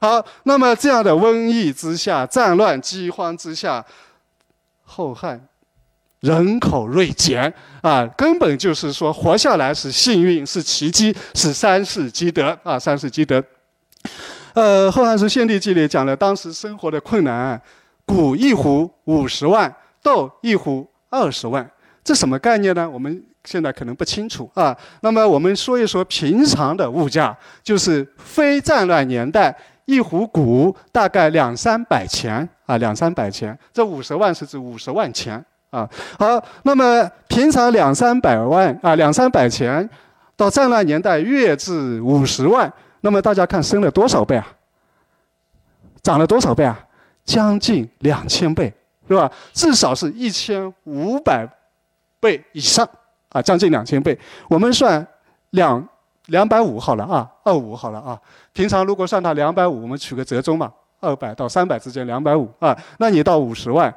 好，那么这样的瘟疫之下、战乱饥荒之下，后汉人口锐减啊，根本就是说活下来是幸运，是奇迹，是三世积德啊，三世积德。呃，《后汉书献帝纪》里讲了当时生活的困难，谷一斛五十万，豆一斛二十万，这什么概念呢？我们现在可能不清楚啊。那么我们说一说平常的物价，就是非战乱年代。一壶谷大概两三百钱啊，两三百钱。这五十万是指五十万钱啊。好，那么平常两三百万啊，两三百钱，到战乱年代跃至五十万，那么大家看升了多少倍啊？涨了多少倍啊？将近两千倍，是吧？至少是一千五百倍以上啊，将近两千倍。我们算两。两百五好了啊，二五好了啊。平常如果算它两百五，我们取个折中嘛，二百到三百之间两百五啊。那你到五十万，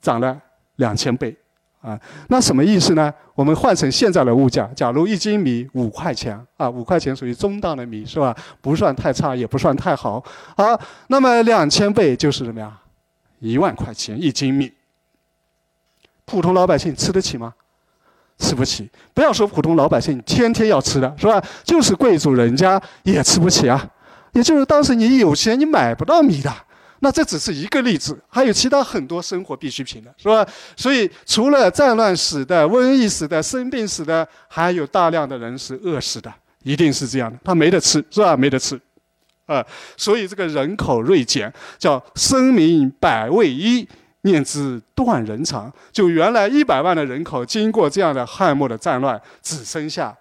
涨了两千倍啊。那什么意思呢？我们换成现在的物价，假如一斤米五块钱啊，五块钱属于中档的米是吧？不算太差，也不算太好。好，那么两千倍就是什么呀？一万块钱一斤米。普通老百姓吃得起吗？吃不起，不要说普通老百姓，天天要吃的是吧？就是贵族人家也吃不起啊。也就是当时你有钱，你买不到米的。那这只是一个例子，还有其他很多生活必需品的，是吧？所以除了战乱死的、瘟疫死的、生病死的，还有大量的人是饿死的，一定是这样的。他没得吃，是吧？没得吃，啊，所以这个人口锐减，叫生民百味一。念之断人肠，就原来一百万的人口，经过这样的汉末的战乱，只剩下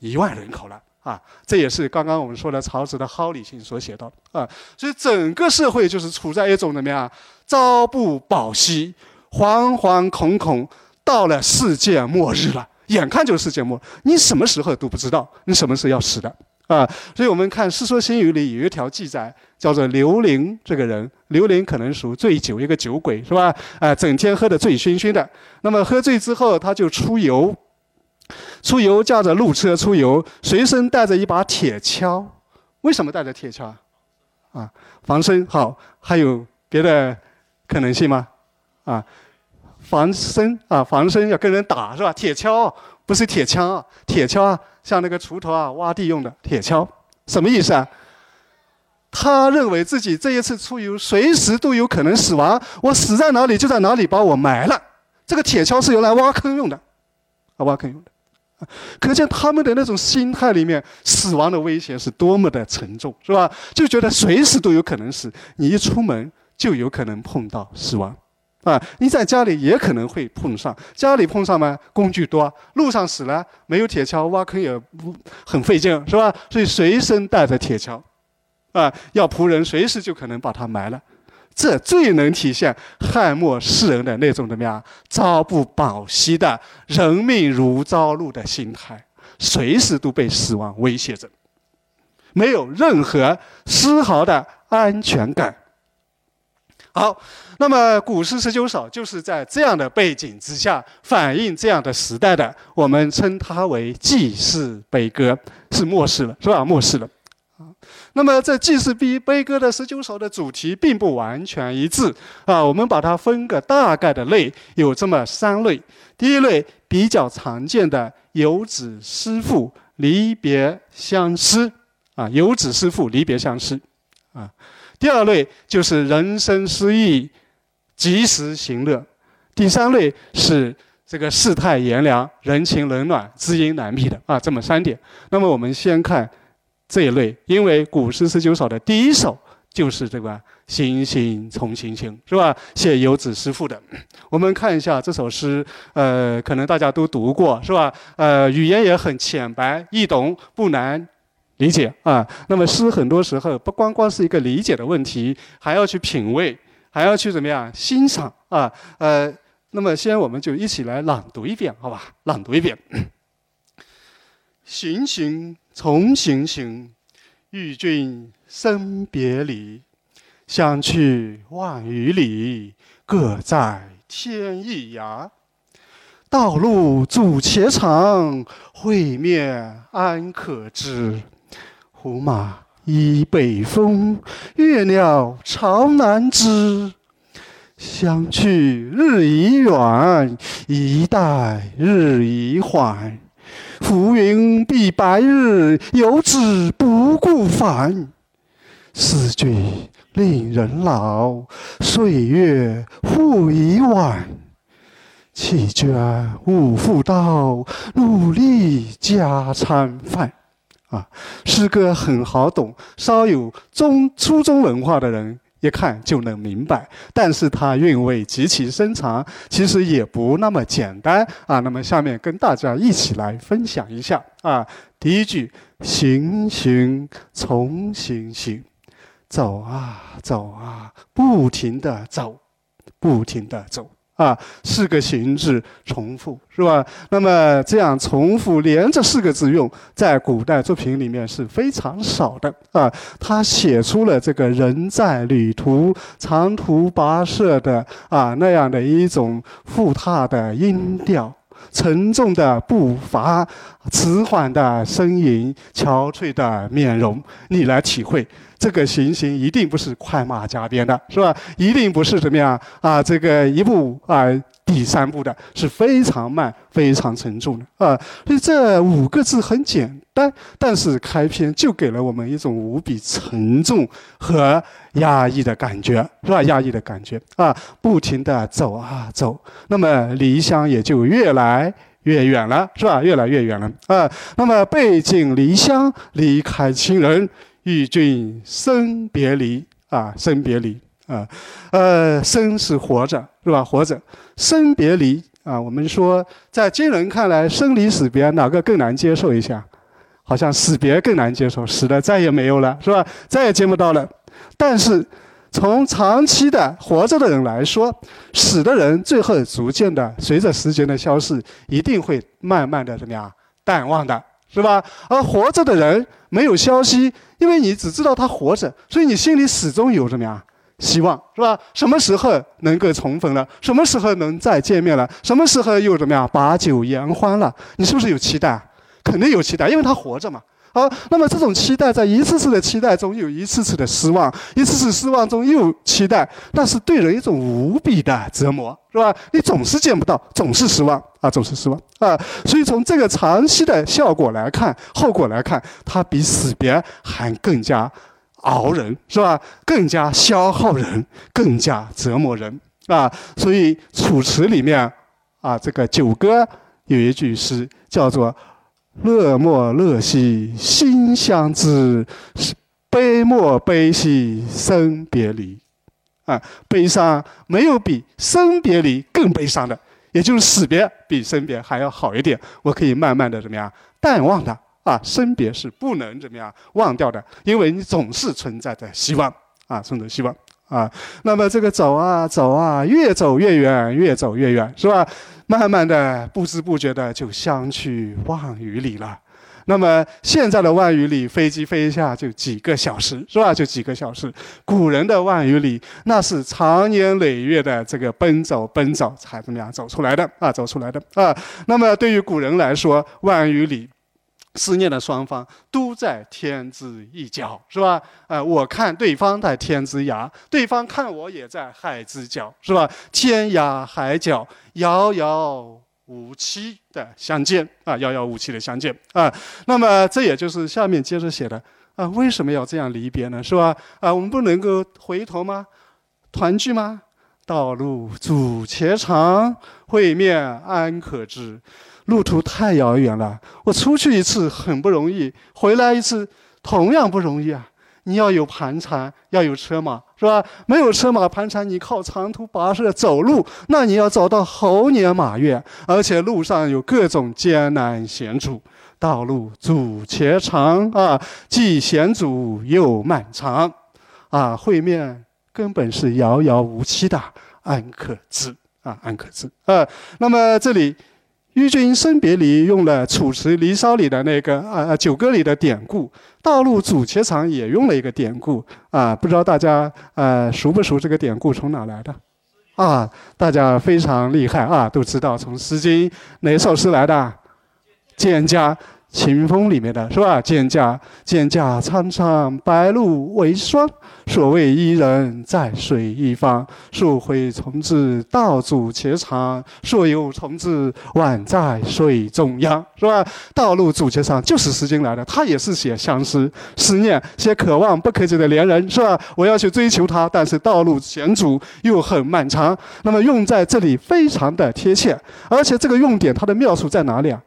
一万人口了啊！这也是刚刚我们说的曹植的《蒿里行》所写到的啊。所以整个社会就是处在一种怎么样？朝不保夕，惶惶恐恐，到了世界末日了，眼看就是世界末，你什么时候都不知道，你什么时候要死的。啊，所以我们看《世说新语》里有一条记载，叫做刘伶这个人，刘伶可能属醉酒，一个酒鬼是吧？啊，整天喝得醉醺醺的。那么喝醉之后，他就出游，出游驾着路车出游，随身带着一把铁锹。为什么带着铁锹啊？啊，防身好。还有别的可能性吗？啊，防身啊，防身要跟人打是吧？铁锹不是铁枪啊，铁锹啊。像那个锄头啊，挖地用的铁锹，什么意思啊？他认为自己这一次出游，随时都有可能死亡，我死在哪里就在哪里把我埋了。这个铁锹是用来挖坑用的，啊，挖坑用的。可见他们的那种心态里面，死亡的威胁是多么的沉重，是吧？就觉得随时都有可能死，你一出门就有可能碰到死亡。啊，你在家里也可能会碰上，家里碰上嘛，工具多，路上死了没有铁锹，挖坑也不很费劲，是吧？所以随身带着铁锹，啊，要仆人随时就可能把它埋了，这最能体现汉末世人的那种怎么样，朝不保夕的人命如朝露的心态，随时都被死亡威胁着，没有任何丝毫的安全感。好，那么古诗十九首就是在这样的背景之下反映这样的时代的，我们称它为祭祀悲歌，是末世了，是吧？末世了。啊，那么这祭祀悲悲歌的十九首的主题并不完全一致啊，我们把它分个大概的类，有这么三类。第一类比较常见的游子思妇离别相思啊，游子思妇离别相思啊。第二类就是人生失意，及时行乐；第三类是这个世态炎凉，人情冷暖，知音难觅的啊，这么三点。那么我们先看这一类，因为古诗十九首的第一首就是这个《行行从行行》，是吧？写游子思妇的。我们看一下这首诗，呃，可能大家都读过，是吧？呃，语言也很浅白易懂，不难。理解啊，那么诗很多时候不光光是一个理解的问题，还要去品味，还要去怎么样欣赏啊？呃，那么先我们就一起来朗读一遍，好吧？朗读一遍。行行从行行，与君生别离，相去万余里，各在天一涯。道路阻且长，会面安可知？胡马依北风，越鸟巢南枝。相去日已远，一代日已缓。浮云蔽白日，游子不顾返。思君令人老，岁月忽已晚。弃捐勿复道，努力家餐饭。啊，诗歌很好懂，稍有中初中文化的人。一看就能明白，但是它韵味极其深长，其实也不那么简单啊。那么下面跟大家一起来分享一下啊。第一句，行行重行行，走啊走啊，不停的走，不停的走。啊，四个形字重复是吧？那么这样重复连着四个字用，在古代作品里面是非常少的啊。他写出了这个人在旅途、长途跋涉的啊那样的一种复沓的音调、沉重的步伐、迟缓的声音、憔悴的面容，你来体会。这个行行一定不是快马加鞭的，是吧？一定不是怎么样啊？这个一步啊抵三步的，是非常慢、非常沉重的啊。所以这五个字很简单，但是开篇就给了我们一种无比沉重和压抑的感觉，是吧？压抑的感觉啊，不停地走啊走，那么离乡也就越来越远了，是吧？越来越远了啊。那么背井离乡，离开亲人。与君生别离啊，生别离啊，呃，生是活着是吧？活着，生别离啊。我们说，在今人看来，生离死别哪个更难接受一下？好像死别更难接受，死了再也没有了是吧？再也见不到了。但是，从长期的活着的人来说，死的人最后逐渐的随着时间的消逝，一定会慢慢的怎么样淡忘的。是吧？而活着的人没有消息，因为你只知道他活着，所以你心里始终有什么呀希望，是吧？什么时候能够重逢了？什么时候能再见面了？什么时候又怎么样把酒言欢了？你是不是有期待？肯定有期待，因为他活着嘛。好，那么这种期待在一次次的期待中有一次次的失望，一次次失望中又期待，那是对人一种无比的折磨，是吧？你总是见不到，总是失望啊，总是失望啊。所以从这个长期的效果来看，后果来看，它比死别还更加熬人，是吧？更加消耗人，更加折磨人啊。所以《楚辞》里面啊，这个《九歌》有一句诗叫做。乐莫乐兮心相知，悲莫悲兮生别离。啊，悲伤没有比生别离更悲伤的，也就是死别比生别还要好一点。我可以慢慢的怎么样淡忘的啊，生别是不能怎么样忘掉的，因为你总是存在着希望啊，存在希望啊。那么这个走啊走啊，越走越远，越走越远，是吧？慢慢的，不知不觉的就相去万余里了。那么现在的万余里，飞机飞一下就几个小时，是吧？就几个小时。古人的万余里，那是长年累月的这个奔走奔走才怎么样走出来的啊？走出来的啊。那么对于古人来说，万余里。思念的双方都在天之一角，是吧？呃，我看对方在天之涯，对方看我也在海之角，是吧？天涯海角，遥遥无期的相见啊，遥遥无期的相见啊。那么这也就是下面接着写的啊，为什么要这样离别呢？是吧？啊，我们不能够回头吗？团聚吗？道路阻且长，会面安可知？路途太遥远了，我出去一次很不容易，回来一次同样不容易啊！你要有盘缠，要有车马，是吧？没有车马盘缠，你靠长途跋涉走路，那你要走到猴年马月，而且路上有各种艰难险阻，道路阻且长啊，既险阻又漫长，啊，会面根本是遥遥无期的，安可知啊？安可知啊？那么这里。与君生别离，用了《楚辞·离骚》里的那个呃呃《九歌》里的典故，《道路阻且长》也用了一个典故啊，不知道大家呃熟不熟这个典故从哪来的？啊，大家非常厉害啊，都知道从《诗经》哪首诗来的？《蒹葭》，秦风里面的是吧？蒹葭蒹葭苍苍，白露为霜。所谓伊人，在水一方。溯洄从之，道阻且长；溯游从之，宛在水中央。是吧？道路阻且长，就是诗经来的。他也是写相思、思念，写可望不可及的恋人，是吧？我要去追求他，但是道路险阻又很漫长。那么用在这里非常的贴切，而且这个用典它的妙处在哪里啊？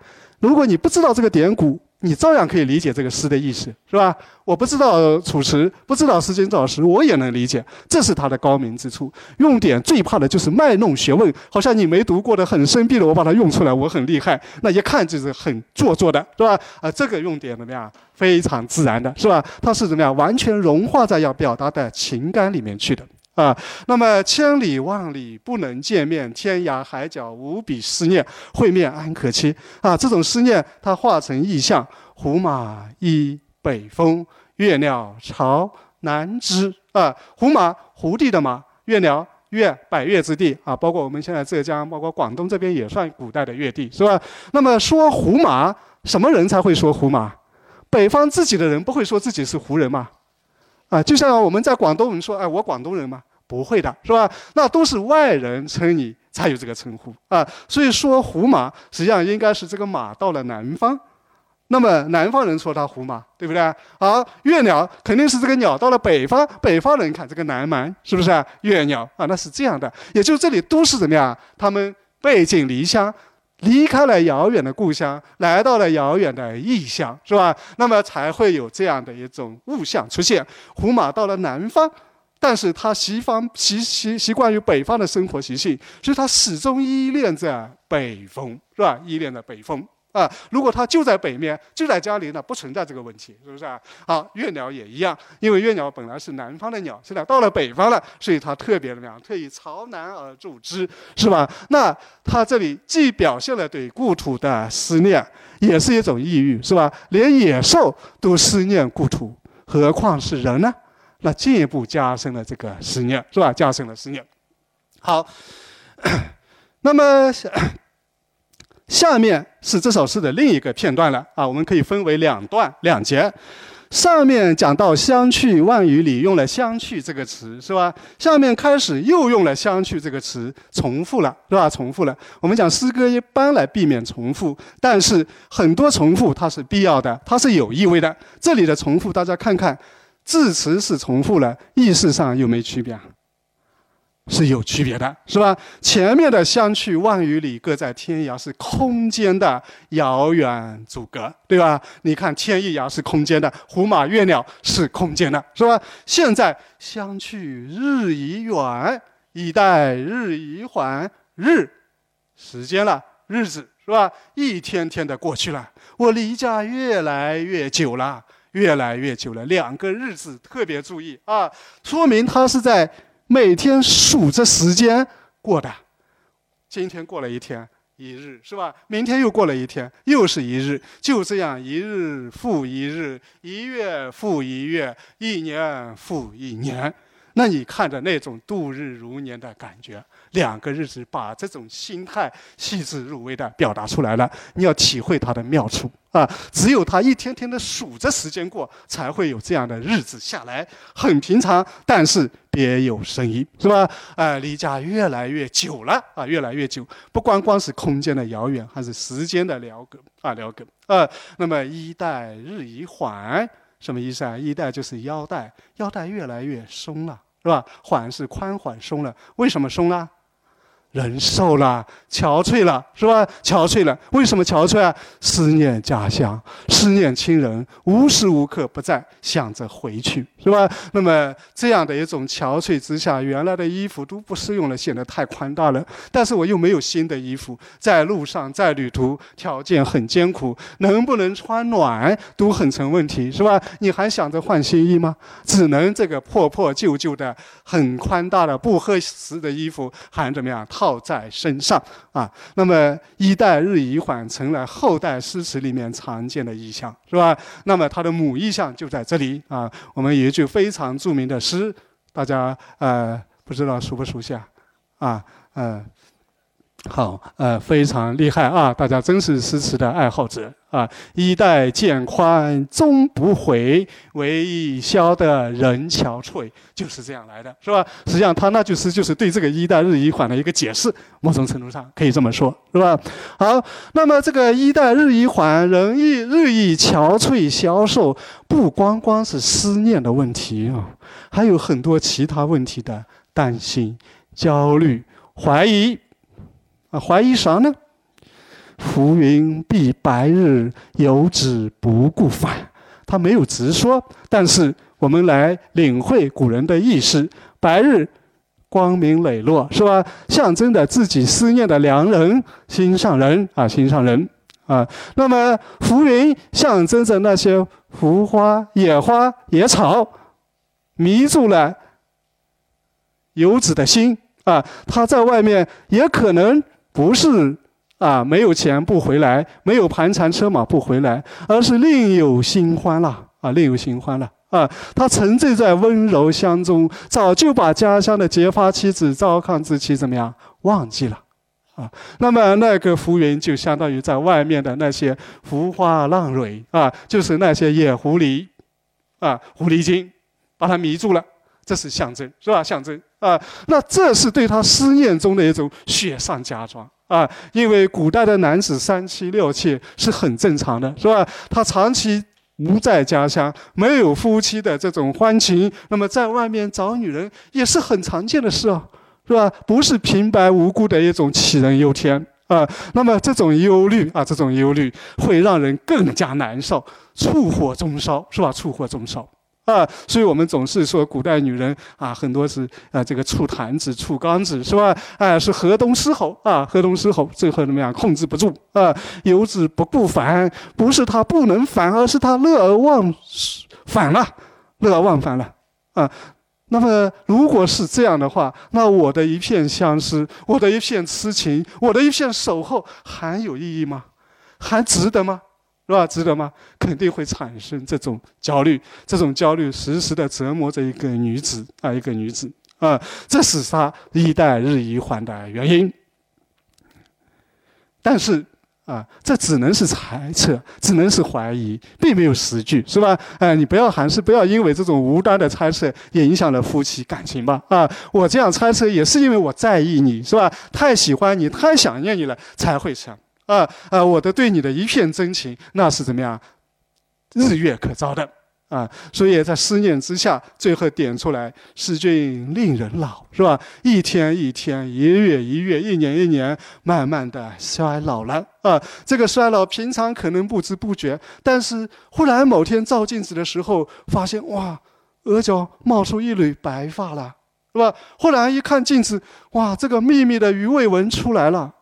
如果你不知道这个典故，你照样可以理解这个诗的意思，是吧？我不知道楚辞，不知道诗经造诗，我也能理解，这是它的高明之处。用典最怕的就是卖弄学问，好像你没读过的很生僻的，我把它用出来，我很厉害，那一看就是很做作的，是吧？啊，这个用典怎么样？非常自然的，是吧？它是怎么样？完全融化在要表达的情感里面去的。啊，那么千里万里不能见面，天涯海角无比思念，会面安可期？啊，这种思念它化成意象：胡马依北风，越鸟巢南枝。啊，胡马，胡地的马；越鸟，越百越之地。啊，包括我们现在浙江，包括广东这边也算古代的越地，是吧？那么说胡马，什么人才会说胡马？北方自己的人不会说自己是胡人吗？啊，就像我们在广东人说，哎，我广东人嘛，不会的，是吧？那都是外人称你才有这个称呼啊。所以说胡马，实际上应该是这个马到了南方，那么南方人说它胡马，对不对？好，越鸟肯定是这个鸟到了北方，北方人看这个南蛮，是不是啊？越鸟啊，那是这样的。也就是这里都是怎么样？他们背井离乡。离开了遥远的故乡，来到了遥远的异乡，是吧？那么才会有这样的一种物象出现。胡马到了南方，但是他习方习习习惯于北方的生活习性，所以他始终依恋着北风，是吧？依恋着北风。啊，如果它就在北面，就在家里呢，不存在这个问题，是不是啊？好，月鸟也一样，因为月鸟本来是南方的鸟，现在到了北方了，所以它特别怎么样？特意朝南而住之，是吧？那它这里既表现了对故土的思念，也是一种抑郁，是吧？连野兽都思念故土，何况是人呢？那进一步加深了这个思念，是吧？加深了思念。好，那么。下面是这首诗的另一个片段了啊，我们可以分为两段两节。上面讲到“相去万余里”，用了“相去”这个词，是吧？下面开始又用了“相去”这个词，重复了，是吧？重复了。我们讲诗歌一般来避免重复，但是很多重复它是必要的，它是有意味的。这里的重复，大家看看，字词是重复了，意思上有没区别？是有区别的，是吧？前面的相去万余里，各在天涯，是空间的遥远阻隔，对吧？你看天一涯是空间的，胡马月鸟是空间的，是吧？现在相去日已远，以待日已缓，日时间了，日子是吧？一天天的过去了，我离家越来越久了，越来越久了。两个日子特别注意啊，说明他是在。每天数着时间过的，今天过了一天一日是吧？明天又过了一天，又是一日，就这样一日复一日，一月复一月，一年复一年。那你看着那种度日如年的感觉，两个日子把这种心态细致入微的表达出来了。你要体会它的妙处啊！只有他一天天的数着时间过，才会有这样的日子下来。很平常，但是别有深意，是吧？哎，离家越来越久了啊，越来越久。不光光是空间的遥远，还是时间的辽隔啊，辽隔啊。那么衣带日益缓，什么意思啊？衣带就是腰带，腰带越来越松了。是吧？缓是宽缓松了，为什么松呢？人瘦了，憔悴了，是吧？憔悴了，为什么憔悴啊？思念家乡，思念亲人，无时无刻不在想着回去，是吧？那么这样的一种憔悴之下，原来的衣服都不适用了，显得太宽大了。但是我又没有新的衣服，在路上，在旅途，条件很艰苦，能不能穿暖都很成问题，是吧？你还想着换新衣吗？只能这个破破旧旧的、很宽大的、不合适的衣服，还怎么样？套。抱在身上啊，那么一代日已缓成了后代诗词里面常见的意象，是吧？那么它的母意象就在这里啊。我们有一句非常著名的诗，大家呃不知道熟不熟悉啊？啊，嗯，好，呃，非常厉害啊！大家真是诗词的爱好者啊！衣带渐宽终不悔，为伊消得人憔悴，就是这样来的，是吧？实际上，他那句诗就是对这个“衣带日益缓”的一个解释，某种程度上可以这么说，是吧？好，那么这个“衣带日益缓，人亦日益憔悴消瘦”，不光光是思念的问题啊，还有很多其他问题的担心、焦虑、怀疑。怀疑啥呢？浮云蔽白日，游子不顾返。他没有直说，但是我们来领会古人的意思：白日光明磊落，是吧？象征着自己思念的良人、心上人啊，心上人啊。那么浮云象征着那些浮花、野花、野草，迷住了游子的心啊。他在外面也可能。不是啊，没有钱不回来，没有盘缠车马不回来，而是另有新欢了啊，另有新欢了啊！他沉醉在温柔乡中，早就把家乡的结发妻子赵康之妻怎么样忘记了啊？那么那个浮云就相当于在外面的那些浮花浪蕊啊，就是那些野狐狸啊，狐狸精把他迷住了，这是象征，是吧？象征。啊，那这是对他思念中的一种雪上加霜啊！因为古代的男子三妻六妾是很正常的，是吧？他长期不在家乡，没有夫妻的这种欢情，那么在外面找女人也是很常见的事啊，是吧？不是平白无故的一种杞人忧天啊。那么这种忧虑啊，这种忧虑会让人更加难受，触火中烧，是吧？触火中烧。啊，所以我们总是说古代女人啊，很多是啊，这个醋坛子、醋缸子，是吧？哎，是河东狮吼啊，河东狮吼，最后怎么样？控制不住啊，游子不顾返，不是他不能返，而是他乐而忘返了，乐而忘返了啊。那么，如果是这样的话，那我的一片相思，我的一片痴情，我的一片守候，还有意义吗？还值得吗？是吧？值得吗？肯定会产生这种焦虑，这种焦虑时时的折磨着一个女子啊，一个女子啊，这是她一代日益缓的原因。但是啊，这只能是猜测，只能是怀疑，并没有实据，是吧？哎，你不要还是不要因为这种无端的猜测也影响了夫妻感情吧？啊，我这样猜测也是因为我在意你，是吧？太喜欢你，太想念你了，才会想。啊啊！我的对你的一片真情，那是怎么样？日月可照的啊！所以在思念之下，最后点出来：“使君令人老”，是吧？一天一天，一月一月，一年一年，慢慢的衰老了啊！这个衰老，平常可能不知不觉，但是忽然某天照镜子的时候，发现哇，额角冒出一缕白发了，是吧？忽然一看镜子，哇，这个密密的鱼尾纹出来了。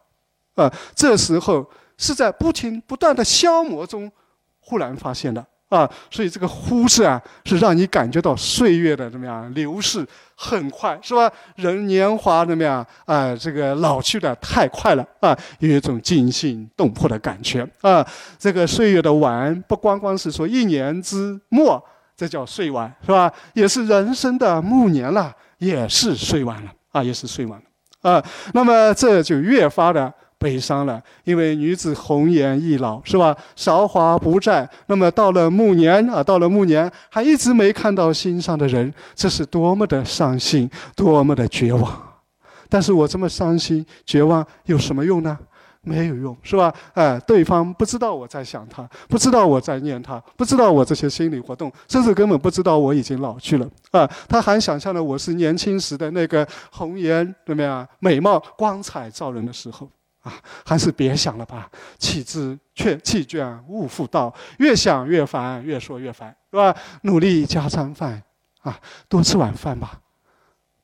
啊，这时候是在不停不断的消磨中，忽然发现的啊，所以这个“忽”字啊，是让你感觉到岁月的怎么样流逝很快，是吧？人年华怎么样啊？这个老去的太快了啊，有一种惊心动魄的感觉啊。这个岁月的晚，不光光是说一年之末，这叫岁晚，是吧？也是人生的暮年了，也是岁晚了啊，也是岁晚了啊。那么这就越发的。悲伤了，因为女子红颜易老，是吧？韶华不再。那么到了暮年啊，到了暮年，还一直没看到心上的人，这是多么的伤心，多么的绝望。但是我这么伤心、绝望有什么用呢？没有用，是吧？哎，对方不知道我在想他，不知道我在念他，不知道我这些心理活动，甚至根本不知道我已经老去了啊！他还想象了我是年轻时的那个红颜，怎么样？美貌、光彩照人的时候。啊，还是别想了吧，弃之却弃倦勿复道。越想越烦，越说越烦，是吧？努力加餐饭，啊，多吃晚饭吧，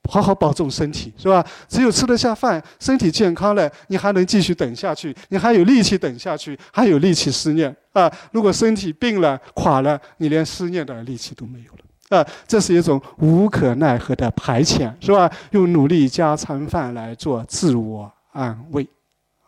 好好保重身体，是吧？只有吃得下饭，身体健康了，你还能继续等下去，你还有力气等下去，还有力气思念啊。如果身体病了、垮了，你连思念的力气都没有了啊。这是一种无可奈何的排遣，是吧？用努力加餐饭来做自我安慰。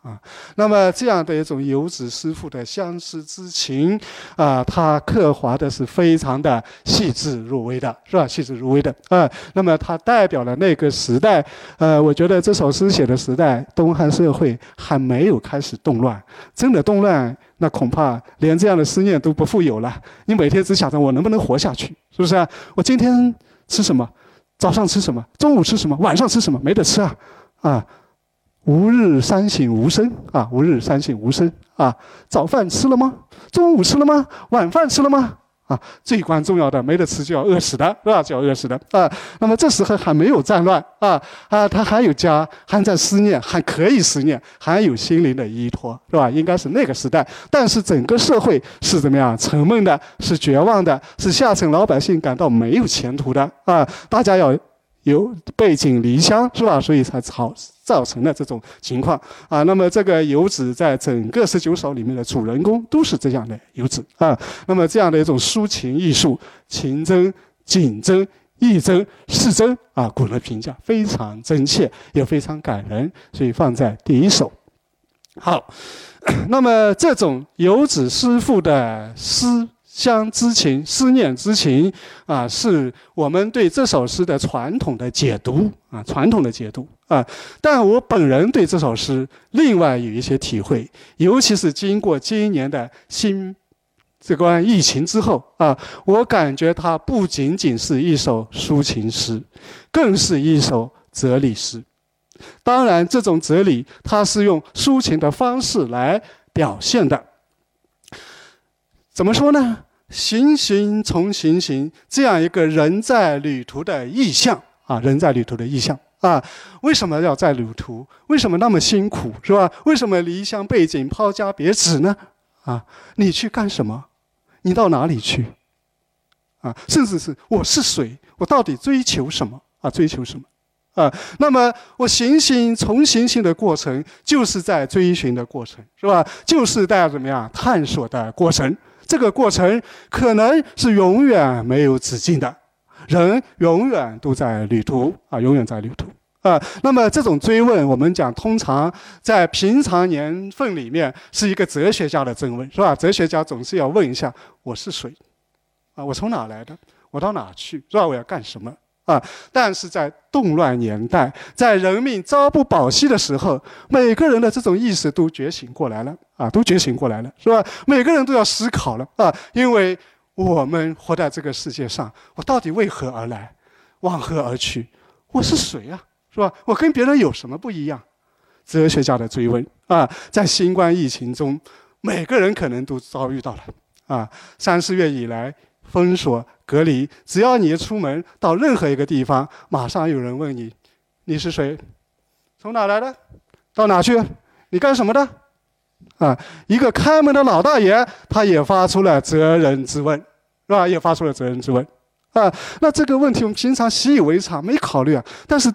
啊，那么这样的一种游子思妇的相思之情，啊，他刻画的是非常的细致入微的，是吧？细致入微的啊。那么它代表了那个时代，呃，我觉得这首诗写的时代，东汉社会还没有开始动乱。真的动乱，那恐怕连这样的思念都不复有了。你每天只想着我能不能活下去，是不是啊？我今天吃什么？早上吃什么？中午吃什么？晚上吃什么？没得吃啊，啊。吾日三省吾身啊！吾日三省吾身啊！早饭吃了吗？中午吃了吗？晚饭吃了吗？啊，最关重要的，没得吃就要饿死的，是吧？就要饿死的啊！那么这时候还没有战乱啊啊，他还有家，还在思念，还可以思念，还有心灵的依托，是吧？应该是那个时代，但是整个社会是怎么样？沉闷的，是绝望的，是下层老百姓感到没有前途的啊！大家要。有背井离乡是吧？所以才造造成了这种情况啊。那么这个游子在整个十九首里面的主人公都是这样的游子啊。那么这样的一种抒情艺术，情真、景真、意真、事真啊，古人评价非常真切，也非常感人，所以放在第一首。好，那么这种游子思妇的诗。相之情、思念之情啊，是我们对这首诗的传统的解读啊，传统的解读啊。但我本人对这首诗另外有一些体会，尤其是经过今年的新这关疫情之后啊，我感觉它不仅仅是一首抒情诗，更是一首哲理诗。当然，这种哲理它是用抒情的方式来表现的。怎么说呢？行行从行行，这样一个人在旅途的意象啊，人在旅途的意象啊，为什么要在旅途？为什么那么辛苦，是吧？为什么离乡背井、抛家别子呢？啊，你去干什么？你到哪里去？啊，甚至是我是谁？我到底追求什么？啊，追求什么？啊，那么我行行从行行的过程，就是在追寻的过程，是吧？就是在怎么样探索的过程。这个过程可能是永远没有止境的，人永远都在旅途啊，永远在旅途啊。那么这种追问，我们讲通常在平常年份里面是一个哲学家的追问，是吧？哲学家总是要问一下：我是谁？啊，我从哪来的？我到哪去？是吧？我要干什么？啊！但是在动乱年代，在人命朝不保夕的时候，每个人的这种意识都觉醒过来了啊，都觉醒过来了，是吧？每个人都要思考了啊，因为我们活在这个世界上，我到底为何而来，往何而去？我是谁啊？是吧？我跟别人有什么不一样？哲学家的追问啊，在新冠疫情中，每个人可能都遭遇到了啊。三四月以来，封锁。隔离，只要你一出门到任何一个地方，马上有人问你：“你是谁？从哪来的？到哪去？你干什么的？”啊，一个开门的老大爷，他也发出了责任之问，是吧？也发出了责任之问。啊，那这个问题我们平常习以为常，没考虑啊。但是，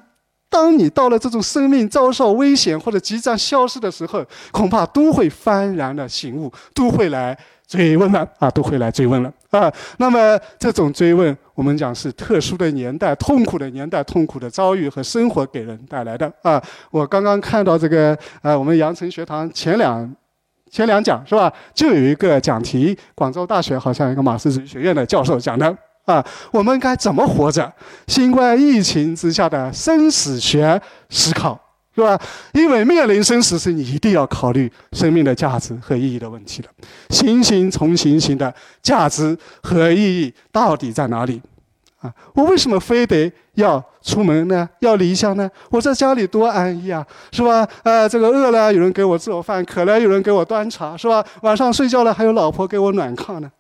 当你到了这种生命遭受危险或者即将消失的时候，恐怕都会幡然的醒悟，都会来。追问了啊，都会来追问了 啊。那么这种追问，我们讲是特殊的年代、痛苦的年代、痛苦的遭遇和生活给人带来的啊。我刚刚看到这个呃，我们阳城学堂前两前两讲是吧？就有一个讲题，广州大学好像一个马克思主义学院的教授讲的啊，我们该怎么活着？新冠疫情之下的生死学思考。是吧？因为面临生死时，你一定要考虑生命的价值和意义的问题了。行行从行行的价值和意义到底在哪里？啊，我为什么非得要出门呢？要离乡呢？我在家里多安逸啊，是吧？呃，这个饿了有人给我做饭，渴了有人给我端茶，是吧？晚上睡觉了还有老婆给我暖炕呢。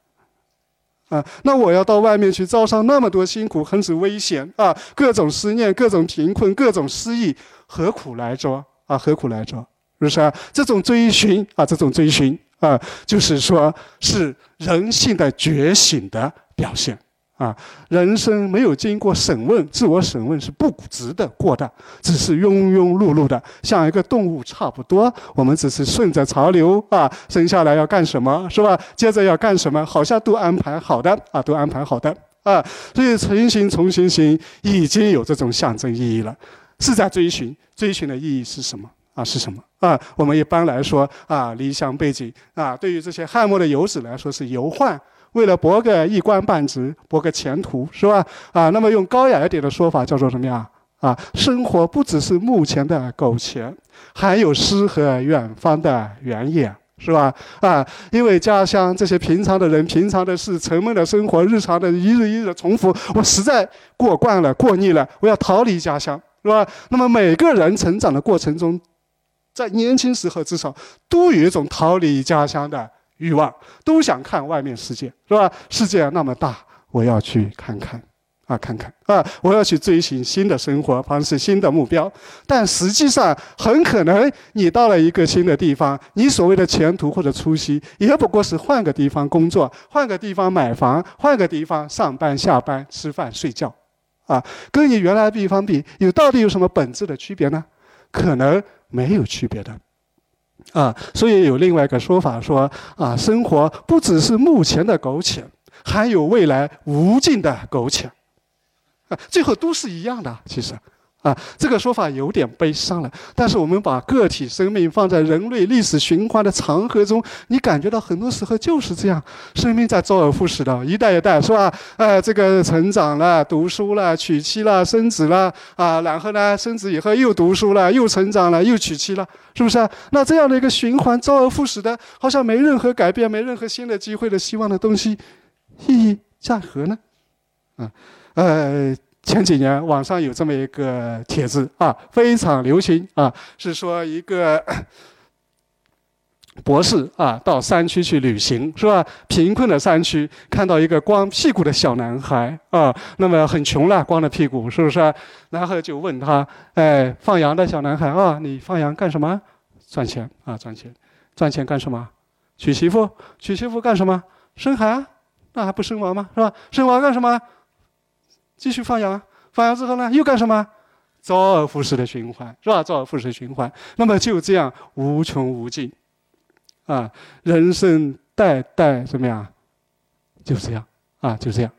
啊，那我要到外面去遭受那么多辛苦，很是危险啊！各种思念，各种贫困，各种失意。何苦来着啊？何苦来着？是不是啊？这种追寻啊，这种追寻啊，就是说是人性的觉醒的表现啊。人生没有经过审问，自我审问是不值得过的，只是庸庸碌碌的，像一个动物差不多。我们只是顺着潮流啊，生下来要干什么，是吧？接着要干什么，好像都安排好的啊，都安排好的啊。所以，成行从行行已经有这种象征意义了。是在追寻，追寻的意义是什么啊是什么啊？我们一般来说啊，离乡背井啊，对于这些汉末的游子来说是游宦，为了博个一官半职，博个前途，是吧？啊，那么用高雅一点的说法叫做什么呀？啊，生活不只是目前的苟且，还有诗和远方的原野。是吧？啊，因为家乡这些平常的人、平常的事、沉闷的生活、日常的一日一日的重复，我实在过惯了、过腻了，我要逃离家乡，是吧？那么每个人成长的过程中，在年轻时候至少都有一种逃离家乡的欲望，都想看外面世界，是吧？世界那么大，我要去看看。啊，看看啊！我要去追寻新的生活方式、新的目标，但实际上很可能你到了一个新的地方，你所谓的前途或者出息，也不过是换个地方工作、换个地方买房、换个地方上班、下班、吃饭、睡觉，啊，跟你原来的地方比，有到底有什么本质的区别呢？可能没有区别的，啊，所以有另外一个说法说啊，生活不只是目前的苟且，还有未来无尽的苟且。啊，最后都是一样的，其实，啊，这个说法有点悲伤了。但是我们把个体生命放在人类历史循环的长河中，你感觉到很多时候就是这样，生命在周而复始的，一代一代，是吧？呃，这个成长了，读书了，娶妻了，生子了，啊，然后呢，生子以后又读书了，又成长了，又娶妻了，是不是？那这样的一个循环，周而复始的，好像没任何改变，没任何新的机会的希望的东西，意义在何呢？啊？呃，前几年网上有这么一个帖子啊，非常流行啊，是说一个博士啊到山区去旅行，是吧？贫困的山区，看到一个光屁股的小男孩啊，那么很穷了，光着屁股，是不是？然后就问他，哎，放羊的小男孩啊，你放羊干什么？赚钱啊，赚钱，赚钱干什么？娶媳妇，娶媳妇干什么？生孩啊，那还不生娃吗？是吧？生娃干什么？继续放羊，放羊之后呢，又干什么？周而复始的循环，是吧？周而复始的循环。那么就这样无穷无尽，啊，人生代代怎么样？就这样啊，就这样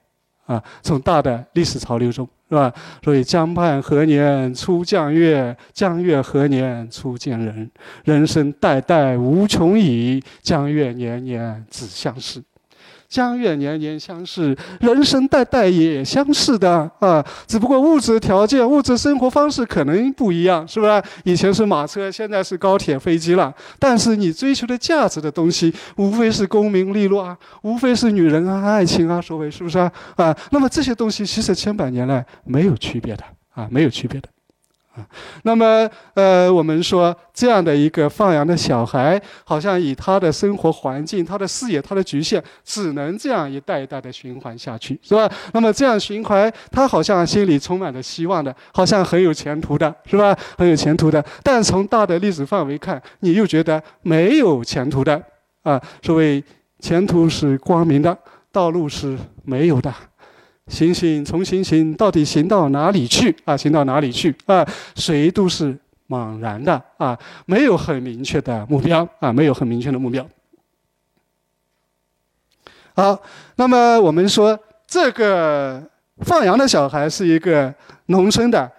啊。从大的历史潮流中，是吧？所以江畔何年初降月？江月何年初见人？人生代代无穷已，江月年年只相识。江月年年相似，人生代代也相似的啊，只不过物质条件、物质生活方式可能不一样，是不是？以前是马车，现在是高铁、飞机了。但是你追求的价值的东西，无非是功名利禄啊，无非是女人啊、爱情啊，所谓是不是啊？啊，那么这些东西其实千百年来没有区别的啊，没有区别的。那么，呃，我们说这样的一个放羊的小孩，好像以他的生活环境、他的视野、他的局限，只能这样一代一代的循环下去，是吧？那么这样循环，他好像心里充满了希望的，好像很有前途的，是吧？很有前途的。但从大的历史范围看，你又觉得没有前途的，啊，所谓前途是光明的，道路是没有的。行行从行行，到底行到哪里去啊？行到哪里去啊？谁都是茫然的啊，没有很明确的目标啊，没有很明确的目标。好，那么我们说这个放羊的小孩是一个农村的、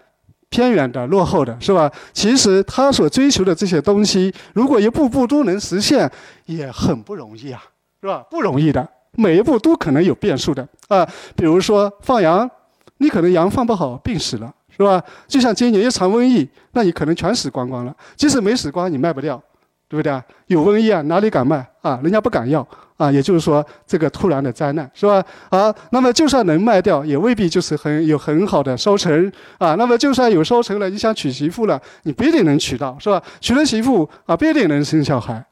偏远的、落后的，是吧？其实他所追求的这些东西，如果一步步都能实现，也很不容易啊，是吧？不容易的。每一步都可能有变数的啊，比如说放羊，你可能羊放不好病死了，是吧？就像今年一场瘟疫，那你可能全死光光了。即使没死光，你卖不掉，对不对啊？有瘟疫啊，哪里敢卖啊？人家不敢要啊。也就是说，这个突然的灾难，是吧？啊，那么就算能卖掉，也未必就是很有很好的收成啊。那么就算有收成了，你想娶媳妇了，你不一定能娶到，是吧？娶了媳妇啊，不一定能生小孩。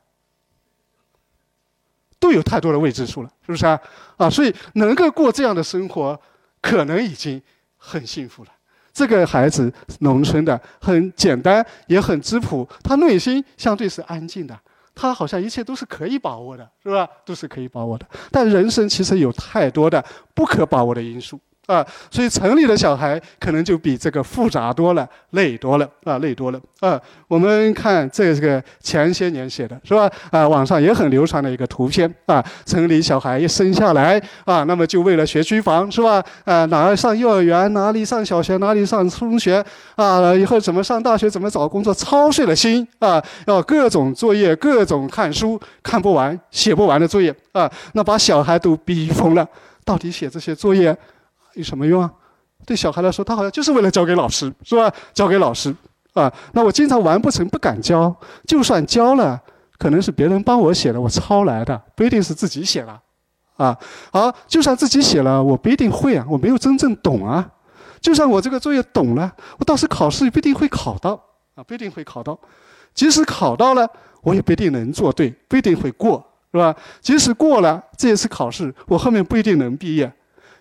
都有太多的未知数了，是不是啊？啊，所以能够过这样的生活，可能已经很幸福了。这个孩子，农村的，很简单，也很质朴，他内心相对是安静的，他好像一切都是可以把握的，是吧？都是可以把握的。但人生其实有太多的不可把握的因素啊，所以城里的小孩可能就比这个复杂多了，累多了啊，累多了啊。我们看这个前些年写的是吧？啊，网上也很流传的一个图片啊，城里小孩一生下来啊，那么就为了学区房是吧？啊，哪儿上幼儿园，哪里上小学，哪里上中学啊？以后怎么上大学，怎么找工作，操碎了心啊，要各种作业，各种看书，看不完，写不完的作业啊，那把小孩都逼疯了。到底写这些作业？有什么用啊？对小孩来说，他好像就是为了交给老师，是吧？交给老师啊。那我经常完不成，不敢交。就算交了，可能是别人帮我写的，我抄来的，不一定是自己写的，啊。好，就算自己写了，我不一定会啊，我没有真正懂啊。就算我这个作业懂了，我到时考试也不一定会考到啊，不一定会考到。即使考到了，我也不一定能做对，不一定会过，是吧？即使过了这一次考试，我后面不一定能毕业。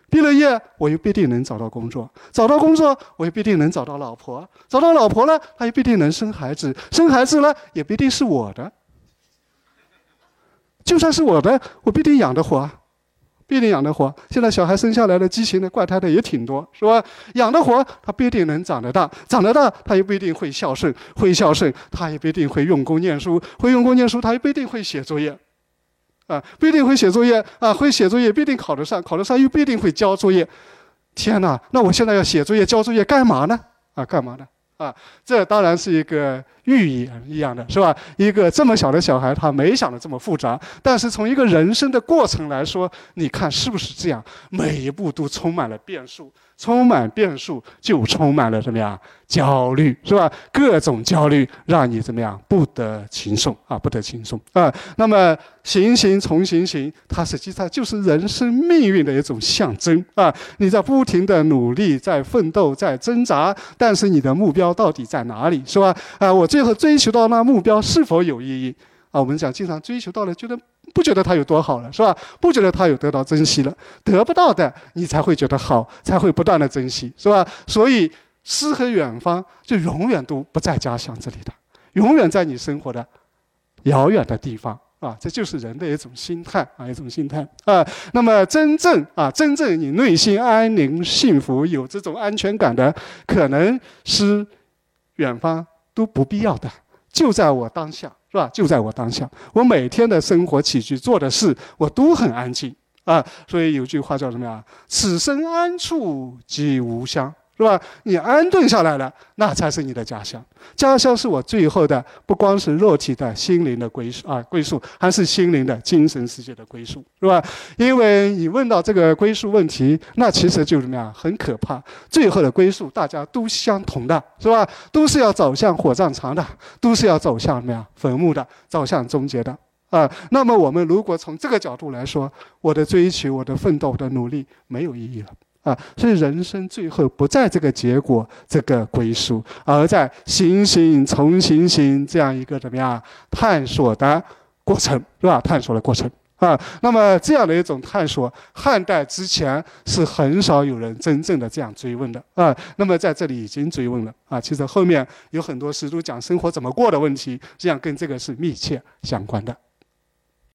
毕了业，我又不一定能找到工作；找到工作，我又不一定能找到老婆；找到老婆了，他又不一定能生孩子；生孩子了，也不一定是我的。就算是我的，我必定养得活，必定养得活。现在小孩生下来的畸形的、怪胎的也挺多，是吧？养得活，他不一定能长得大；长得大，他也不一定会孝顺；会孝顺，他也不一定会用功念书；会用功念书，他也不一定会写作业。啊，不一定会写作业啊，会写作业不一定考得上，考得上又不一定会交作业。天哪，那我现在要写作业、交作业干嘛呢？啊，干嘛呢？啊，这当然是一个寓意一样的，是吧？一个这么小的小孩，他没想的这么复杂。但是从一个人生的过程来说，你看是不是这样？每一步都充满了变数。充满变数，就充满了什么呀焦虑，是吧？各种焦虑让你怎么样不得轻松啊，不得轻松啊。那么行行重行行，它实际上就是人生命运的一种象征啊。你在不停的努力，在奋斗，在挣扎，但是你的目标到底在哪里，是吧？啊，我最后追求到那目标是否有意义？啊，我们讲经常追求到了，觉得。不觉得它有多好了，是吧？不觉得它有得到珍惜了，得不到的你才会觉得好，才会不断的珍惜，是吧？所以诗和远方就永远都不在家乡这里的，永远在你生活的遥远的地方啊！这就是人的一种心态啊，一种心态啊。那么真正啊，真正你内心安宁、幸福、有这种安全感的，可能是远方都不必要的，就在我当下。是吧？就在我当下，我每天的生活起居做的事，我都很安静啊。所以有句话叫什么呀？“此生安处即吾乡。”是吧？你安顿下来了，那才是你的家乡。家乡是我最后的，不光是肉体的心灵的归宿啊，归宿还是心灵的精神世界的归宿，是吧？因为你问到这个归宿问题，那其实就怎么样？很可怕。最后的归宿大家都相同的，是吧？都是要走向火葬场的，都是要走向什么呀？坟墓的，走向终结的啊。那么我们如果从这个角度来说，我的追求、我的奋斗、我的努力没有意义了。啊，所以人生最后不在这个结果、这个归宿，而在行行从行行这样一个怎么样探索的过程，是吧？探索的过程啊。那么这样的一种探索，汉代之前是很少有人真正的这样追问的啊。那么在这里已经追问了啊。其实后面有很多诗都讲生活怎么过的问题，这样跟这个是密切相关的。